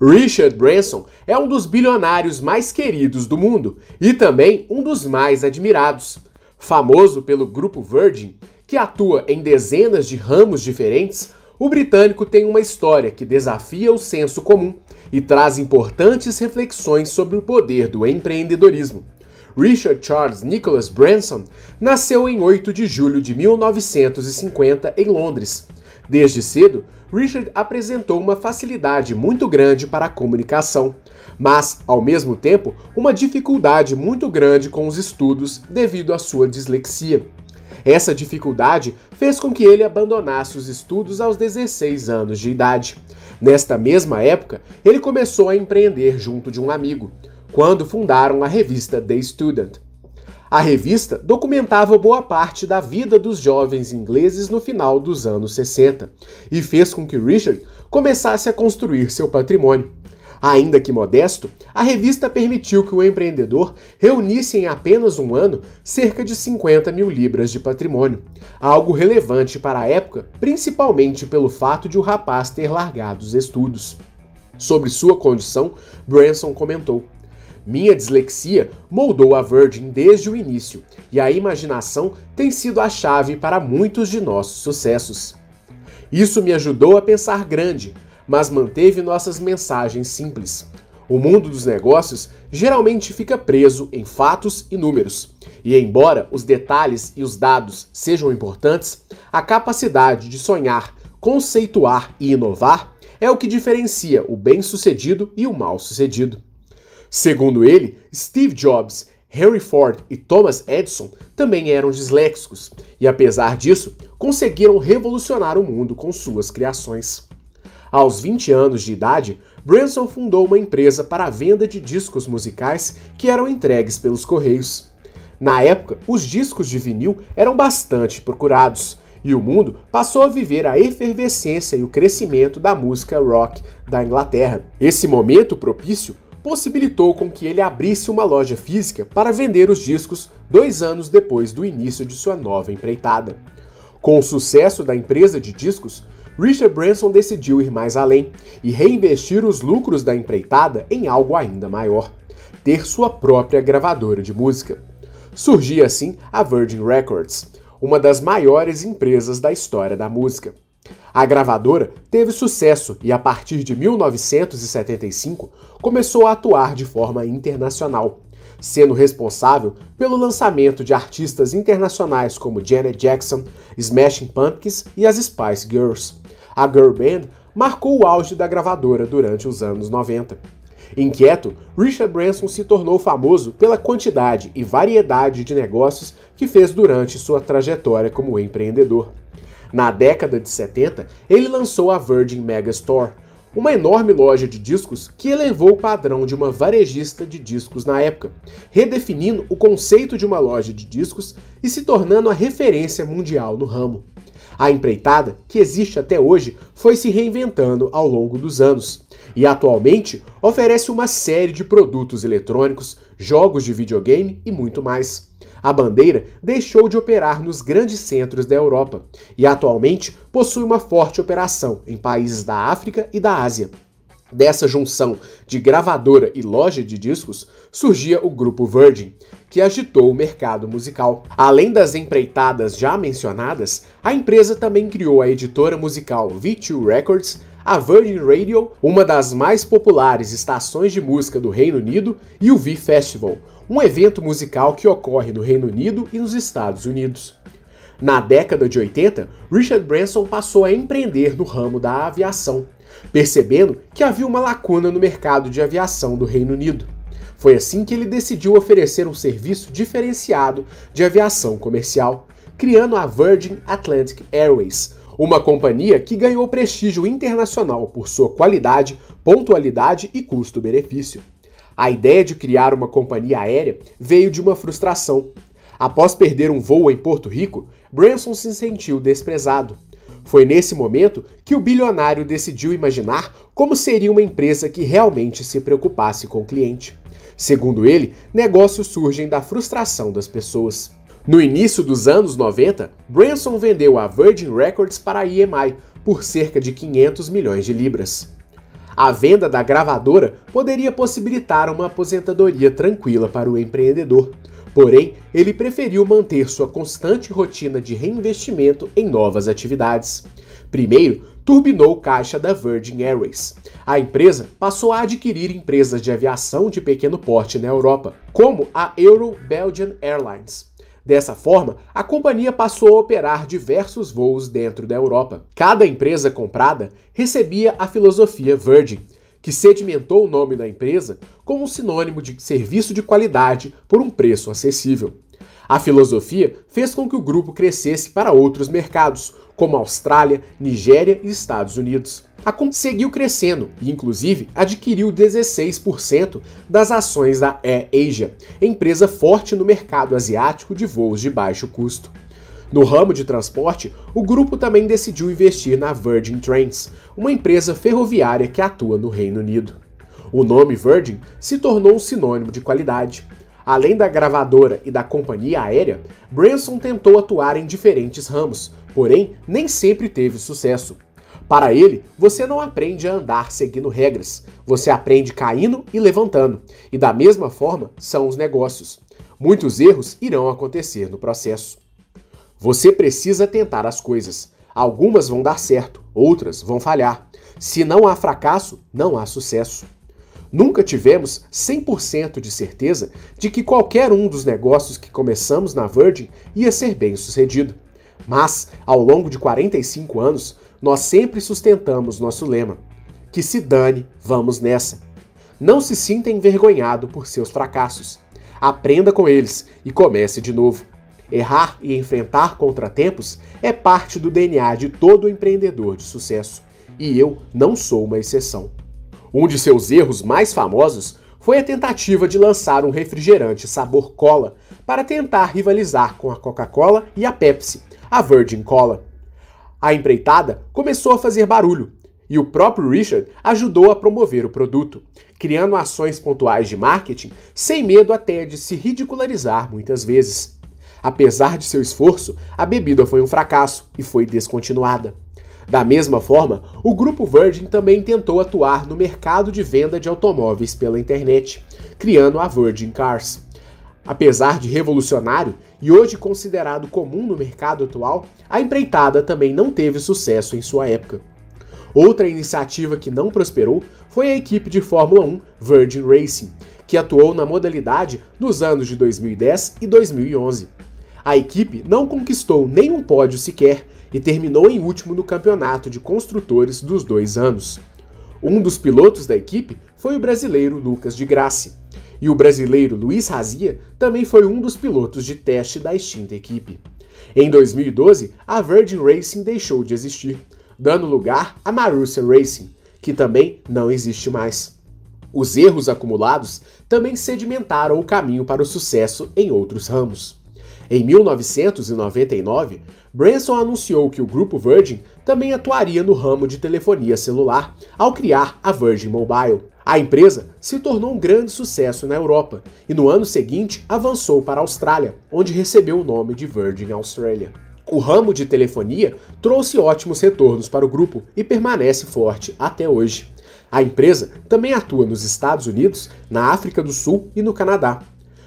Richard Branson é um dos bilionários mais queridos do mundo e também um dos mais admirados. Famoso pelo grupo Virgin, que atua em dezenas de ramos diferentes, o britânico tem uma história que desafia o senso comum e traz importantes reflexões sobre o poder do empreendedorismo. Richard Charles Nicholas Branson nasceu em 8 de julho de 1950 em Londres. Desde cedo, Richard apresentou uma facilidade muito grande para a comunicação, mas, ao mesmo tempo, uma dificuldade muito grande com os estudos devido à sua dislexia. Essa dificuldade fez com que ele abandonasse os estudos aos 16 anos de idade. Nesta mesma época, ele começou a empreender junto de um amigo, quando fundaram a revista The Student. A revista documentava boa parte da vida dos jovens ingleses no final dos anos 60 e fez com que Richard começasse a construir seu patrimônio. Ainda que modesto, a revista permitiu que o empreendedor reunisse em apenas um ano cerca de 50 mil libras de patrimônio, algo relevante para a época, principalmente pelo fato de o rapaz ter largado os estudos. Sobre sua condição, Branson comentou. Minha dislexia moldou a Virgin desde o início, e a imaginação tem sido a chave para muitos de nossos sucessos. Isso me ajudou a pensar grande, mas manteve nossas mensagens simples. O mundo dos negócios geralmente fica preso em fatos e números, e embora os detalhes e os dados sejam importantes, a capacidade de sonhar, conceituar e inovar é o que diferencia o bem-sucedido e o mal-sucedido. Segundo ele, Steve Jobs, Henry Ford e Thomas Edison também eram disléxicos e, apesar disso, conseguiram revolucionar o mundo com suas criações. Aos 20 anos de idade, Branson fundou uma empresa para a venda de discos musicais que eram entregues pelos correios. Na época, os discos de vinil eram bastante procurados e o mundo passou a viver a efervescência e o crescimento da música rock da Inglaterra. Esse momento propício possibilitou com que ele abrisse uma loja física para vender os discos dois anos depois do início de sua nova empreitada. Com o sucesso da empresa de discos, Richard Branson decidiu ir mais além e reinvestir os lucros da empreitada em algo ainda maior: ter sua própria gravadora de música. Surgia assim a Virgin Records, uma das maiores empresas da história da música. A gravadora teve sucesso e, a partir de 1975, começou a atuar de forma internacional, sendo responsável pelo lançamento de artistas internacionais como Janet Jackson, Smashing Pumpkins e as Spice Girls. A girl band marcou o auge da gravadora durante os anos 90. Inquieto, Richard Branson se tornou famoso pela quantidade e variedade de negócios que fez durante sua trajetória como empreendedor. Na década de 70, ele lançou a Virgin Megastore, uma enorme loja de discos que elevou o padrão de uma varejista de discos na época, redefinindo o conceito de uma loja de discos e se tornando a referência mundial no ramo. A empreitada, que existe até hoje, foi se reinventando ao longo dos anos e atualmente oferece uma série de produtos eletrônicos, jogos de videogame e muito mais. A bandeira deixou de operar nos grandes centros da Europa e atualmente possui uma forte operação em países da África e da Ásia. Dessa junção de gravadora e loja de discos surgia o grupo Virgin, que agitou o mercado musical. Além das empreitadas já mencionadas, a empresa também criou a editora musical V2 Records, a Virgin Radio, uma das mais populares estações de música do Reino Unido, e o V Festival, um evento musical que ocorre no Reino Unido e nos Estados Unidos. Na década de 80, Richard Branson passou a empreender no ramo da aviação, percebendo que havia uma lacuna no mercado de aviação do Reino Unido. Foi assim que ele decidiu oferecer um serviço diferenciado de aviação comercial, criando a Virgin Atlantic Airways, uma companhia que ganhou prestígio internacional por sua qualidade, pontualidade e custo-benefício. A ideia de criar uma companhia aérea veio de uma frustração. Após perder um voo em Porto Rico, Branson se sentiu desprezado. Foi nesse momento que o bilionário decidiu imaginar como seria uma empresa que realmente se preocupasse com o cliente. Segundo ele, negócios surgem da frustração das pessoas. No início dos anos 90, Branson vendeu a Virgin Records para a EMI por cerca de 500 milhões de libras. A venda da gravadora poderia possibilitar uma aposentadoria tranquila para o empreendedor. Porém, ele preferiu manter sua constante rotina de reinvestimento em novas atividades. Primeiro, turbinou caixa da Virgin Airways. A empresa passou a adquirir empresas de aviação de pequeno porte na Europa, como a Euro Belgian Airlines. Dessa forma, a companhia passou a operar diversos voos dentro da Europa. Cada empresa comprada recebia a filosofia Virgin, que sedimentou o nome da empresa como um sinônimo de serviço de qualidade por um preço acessível. A filosofia fez com que o grupo crescesse para outros mercados, como Austrália, Nigéria e Estados Unidos. A Comp seguiu crescendo e, inclusive, adquiriu 16% das ações da Air Asia, empresa forte no mercado asiático de voos de baixo custo. No ramo de transporte, o grupo também decidiu investir na Virgin Trains, uma empresa ferroviária que atua no Reino Unido. O nome Virgin se tornou um sinônimo de qualidade. Além da gravadora e da companhia aérea, Branson tentou atuar em diferentes ramos, porém nem sempre teve sucesso. Para ele, você não aprende a andar seguindo regras, você aprende caindo e levantando, e da mesma forma são os negócios. Muitos erros irão acontecer no processo. Você precisa tentar as coisas. Algumas vão dar certo, outras vão falhar. Se não há fracasso, não há sucesso. Nunca tivemos 100% de certeza de que qualquer um dos negócios que começamos na Virgin ia ser bem sucedido. Mas, ao longo de 45 anos, nós sempre sustentamos nosso lema: que se dane, vamos nessa. Não se sinta envergonhado por seus fracassos. Aprenda com eles e comece de novo. Errar e enfrentar contratempos é parte do DNA de todo empreendedor de sucesso, e eu não sou uma exceção. Um de seus erros mais famosos foi a tentativa de lançar um refrigerante sabor cola para tentar rivalizar com a Coca-Cola e a Pepsi, a Virgin Cola. A empreitada começou a fazer barulho e o próprio Richard ajudou a promover o produto, criando ações pontuais de marketing sem medo até de se ridicularizar muitas vezes. Apesar de seu esforço, a bebida foi um fracasso e foi descontinuada. Da mesma forma, o grupo Virgin também tentou atuar no mercado de venda de automóveis pela internet, criando a Virgin Cars. Apesar de revolucionário e hoje considerado comum no mercado atual, a empreitada também não teve sucesso em sua época. Outra iniciativa que não prosperou foi a equipe de Fórmula 1 Virgin Racing, que atuou na modalidade nos anos de 2010 e 2011. A equipe não conquistou nenhum pódio sequer e terminou em último no campeonato de construtores dos dois anos. Um dos pilotos da equipe foi o brasileiro Lucas de Grassi, e o brasileiro Luiz Razia também foi um dos pilotos de teste da extinta equipe. Em 2012, a Virgin Racing deixou de existir, dando lugar à Marussia Racing, que também não existe mais. Os erros acumulados também sedimentaram o caminho para o sucesso em outros ramos. Em 1999, Branson anunciou que o grupo Virgin também atuaria no ramo de telefonia celular ao criar a Virgin Mobile. A empresa se tornou um grande sucesso na Europa e no ano seguinte avançou para a Austrália, onde recebeu o nome de Virgin Australia. O ramo de telefonia trouxe ótimos retornos para o grupo e permanece forte até hoje. A empresa também atua nos Estados Unidos, na África do Sul e no Canadá.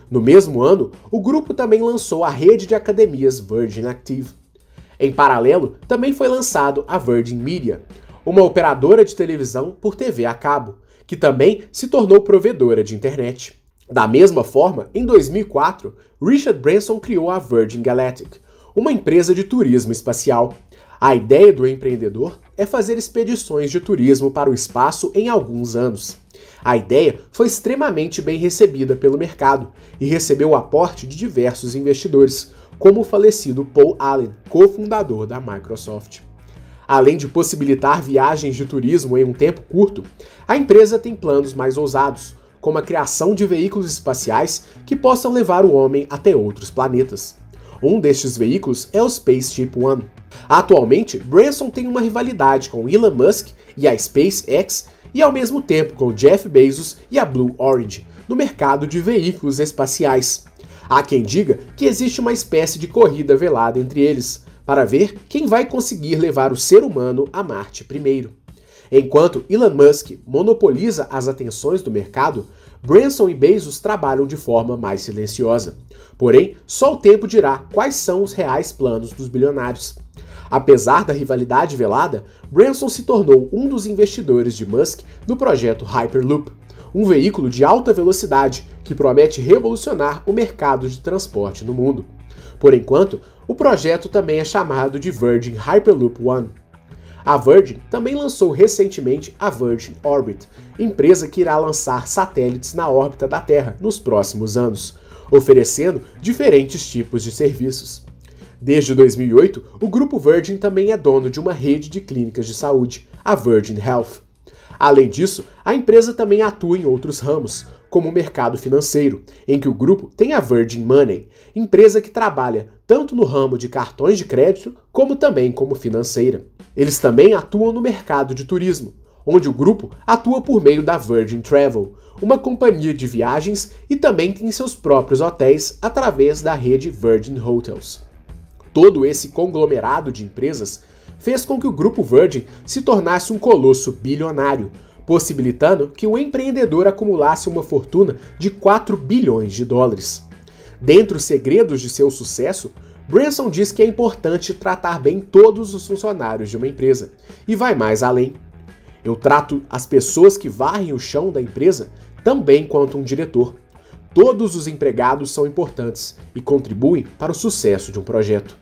No mesmo ano, o grupo também lançou a rede de academias Virgin Active. Em paralelo, também foi lançado a Virgin Media, uma operadora de televisão por TV a cabo, que também se tornou provedora de internet. Da mesma forma, em 2004, Richard Branson criou a Virgin Galactic, uma empresa de turismo espacial. A ideia do empreendedor é fazer expedições de turismo para o espaço em alguns anos. A ideia foi extremamente bem recebida pelo mercado e recebeu o aporte de diversos investidores, como o falecido Paul Allen, cofundador da Microsoft. Além de possibilitar viagens de turismo em um tempo curto, a empresa tem planos mais ousados, como a criação de veículos espaciais que possam levar o homem até outros planetas. Um destes veículos é o Spaceship One. Atualmente, Branson tem uma rivalidade com Elon Musk e a SpaceX e ao mesmo tempo com Jeff Bezos e a Blue Origin no mercado de veículos espaciais. Há quem diga que existe uma espécie de corrida velada entre eles, para ver quem vai conseguir levar o ser humano a Marte primeiro. Enquanto Elon Musk monopoliza as atenções do mercado, Branson e Bezos trabalham de forma mais silenciosa. Porém, só o tempo dirá quais são os reais planos dos bilionários. Apesar da rivalidade velada, Branson se tornou um dos investidores de Musk no projeto Hyperloop, um veículo de alta velocidade que promete revolucionar o mercado de transporte no mundo. Por enquanto, o projeto também é chamado de Virgin Hyperloop One. A Virgin também lançou recentemente a Virgin Orbit, empresa que irá lançar satélites na órbita da Terra nos próximos anos, oferecendo diferentes tipos de serviços. Desde 2008, o grupo Virgin também é dono de uma rede de clínicas de saúde, a Virgin Health. Além disso, a empresa também atua em outros ramos, como o mercado financeiro, em que o grupo tem a Virgin Money, empresa que trabalha tanto no ramo de cartões de crédito como também como financeira. Eles também atuam no mercado de turismo, onde o grupo atua por meio da Virgin Travel, uma companhia de viagens e também tem seus próprios hotéis através da rede Virgin Hotels. Todo esse conglomerado de empresas fez com que o grupo Virgin se tornasse um colosso bilionário, possibilitando que o empreendedor acumulasse uma fortuna de 4 bilhões de dólares. Dentre os segredos de seu sucesso, Branson diz que é importante tratar bem todos os funcionários de uma empresa e vai mais além. Eu trato as pessoas que varrem o chão da empresa também quanto um diretor. Todos os empregados são importantes e contribuem para o sucesso de um projeto.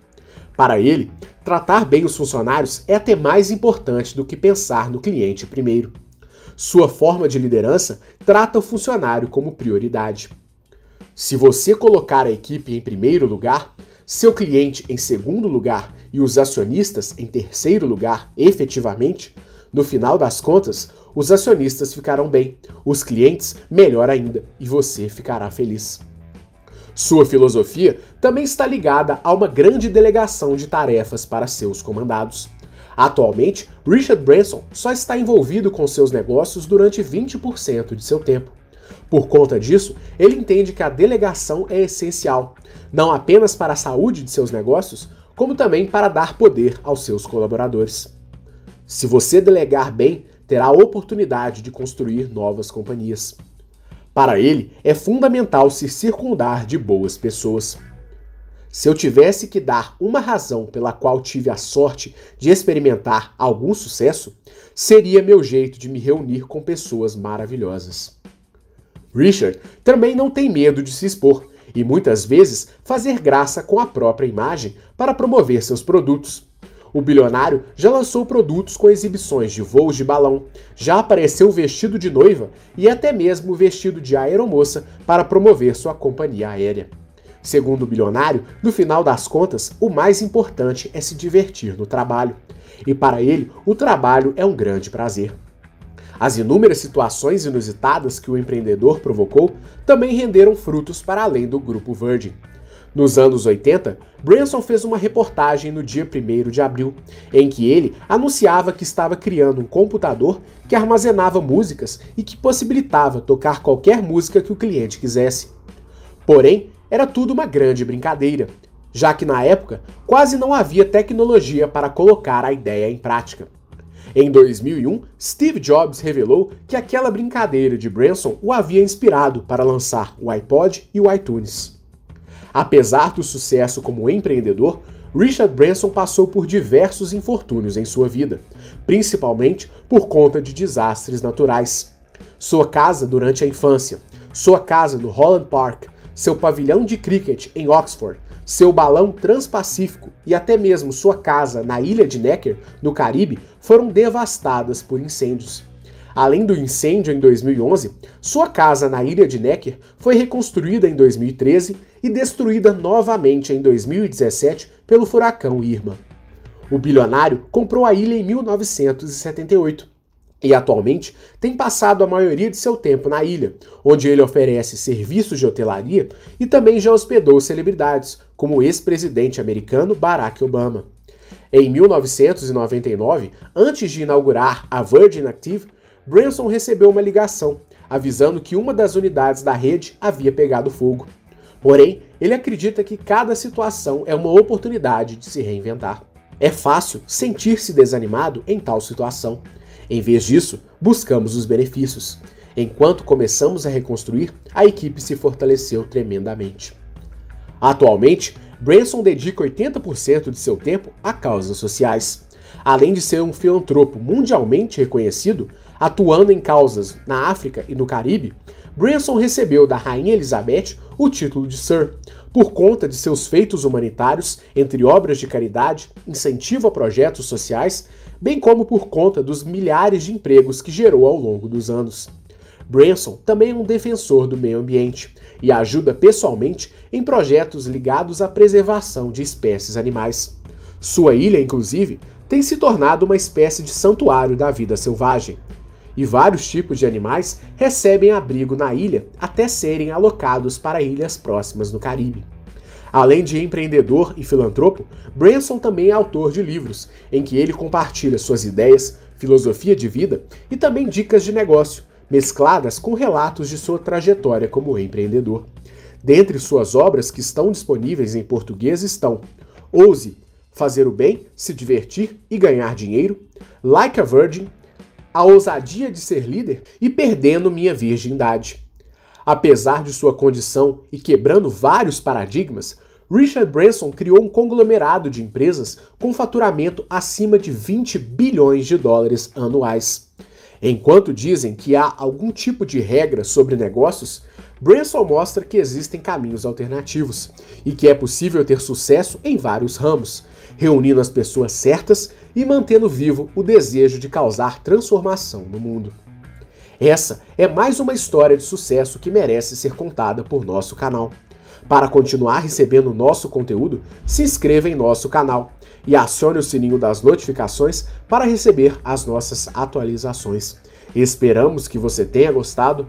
Para ele, tratar bem os funcionários é até mais importante do que pensar no cliente primeiro. Sua forma de liderança trata o funcionário como prioridade. Se você colocar a equipe em primeiro lugar, seu cliente em segundo lugar e os acionistas em terceiro lugar, efetivamente, no final das contas, os acionistas ficarão bem, os clientes melhor ainda e você ficará feliz. Sua filosofia também está ligada a uma grande delegação de tarefas para seus comandados. Atualmente, Richard Branson só está envolvido com seus negócios durante 20% de seu tempo. Por conta disso, ele entende que a delegação é essencial, não apenas para a saúde de seus negócios, como também para dar poder aos seus colaboradores. Se você delegar bem, terá a oportunidade de construir novas companhias. Para ele, é fundamental se circundar de boas pessoas. Se eu tivesse que dar uma razão pela qual tive a sorte de experimentar algum sucesso, seria meu jeito de me reunir com pessoas maravilhosas. Richard também não tem medo de se expor e muitas vezes fazer graça com a própria imagem para promover seus produtos. O bilionário já lançou produtos com exibições de voos de balão, já apareceu vestido de noiva e até mesmo vestido de aeromoça para promover sua companhia aérea. Segundo o bilionário, no final das contas, o mais importante é se divertir no trabalho. E para ele, o trabalho é um grande prazer. As inúmeras situações inusitadas que o empreendedor provocou também renderam frutos para além do grupo Virgin. Nos anos 80, Branson fez uma reportagem no dia 1 de abril, em que ele anunciava que estava criando um computador que armazenava músicas e que possibilitava tocar qualquer música que o cliente quisesse. Porém, era tudo uma grande brincadeira, já que na época quase não havia tecnologia para colocar a ideia em prática. Em 2001, Steve Jobs revelou que aquela brincadeira de Branson o havia inspirado para lançar o iPod e o iTunes. Apesar do sucesso como empreendedor, Richard Branson passou por diversos infortúnios em sua vida, principalmente por conta de desastres naturais. Sua casa durante a infância, sua casa no Holland Park, seu pavilhão de cricket em Oxford, seu balão transpacífico e até mesmo sua casa na ilha de Necker, no Caribe, foram devastadas por incêndios. Além do incêndio em 2011, sua casa na ilha de Necker foi reconstruída em 2013 e destruída novamente em 2017 pelo furacão Irma. O bilionário comprou a ilha em 1978 e atualmente tem passado a maioria de seu tempo na ilha, onde ele oferece serviços de hotelaria e também já hospedou celebridades, como o ex-presidente americano Barack Obama. Em 1999, antes de inaugurar a Virgin Active, Branson recebeu uma ligação avisando que uma das unidades da rede havia pegado fogo. Porém, ele acredita que cada situação é uma oportunidade de se reinventar. É fácil sentir-se desanimado em tal situação. Em vez disso, buscamos os benefícios. Enquanto começamos a reconstruir, a equipe se fortaleceu tremendamente. Atualmente, Branson dedica 80% de seu tempo a causas sociais. Além de ser um filantropo mundialmente reconhecido, atuando em causas na África e no Caribe, Branson recebeu da Rainha Elizabeth o título de Sir, por conta de seus feitos humanitários, entre obras de caridade, incentivo a projetos sociais, bem como por conta dos milhares de empregos que gerou ao longo dos anos. Branson também é um defensor do meio ambiente e ajuda pessoalmente em projetos ligados à preservação de espécies animais. Sua ilha, inclusive, tem se tornado uma espécie de santuário da vida selvagem. E vários tipos de animais recebem abrigo na ilha até serem alocados para ilhas próximas no Caribe. Além de empreendedor e filantropo, Branson também é autor de livros, em que ele compartilha suas ideias, filosofia de vida e também dicas de negócio, mescladas com relatos de sua trajetória como empreendedor. Dentre suas obras que estão disponíveis em português estão Ouse, Fazer o Bem, Se Divertir e Ganhar Dinheiro, Like a Virgin, A Ousadia de Ser Líder e Perdendo Minha Virgindade. Apesar de sua condição e quebrando vários paradigmas, Richard Branson criou um conglomerado de empresas com faturamento acima de 20 bilhões de dólares anuais. Enquanto dizem que há algum tipo de regra sobre negócios, Branson mostra que existem caminhos alternativos e que é possível ter sucesso em vários ramos, reunindo as pessoas certas e mantendo vivo o desejo de causar transformação no mundo. Essa é mais uma história de sucesso que merece ser contada por nosso canal. Para continuar recebendo nosso conteúdo, se inscreva em nosso canal e acione o sininho das notificações para receber as nossas atualizações. Esperamos que você tenha gostado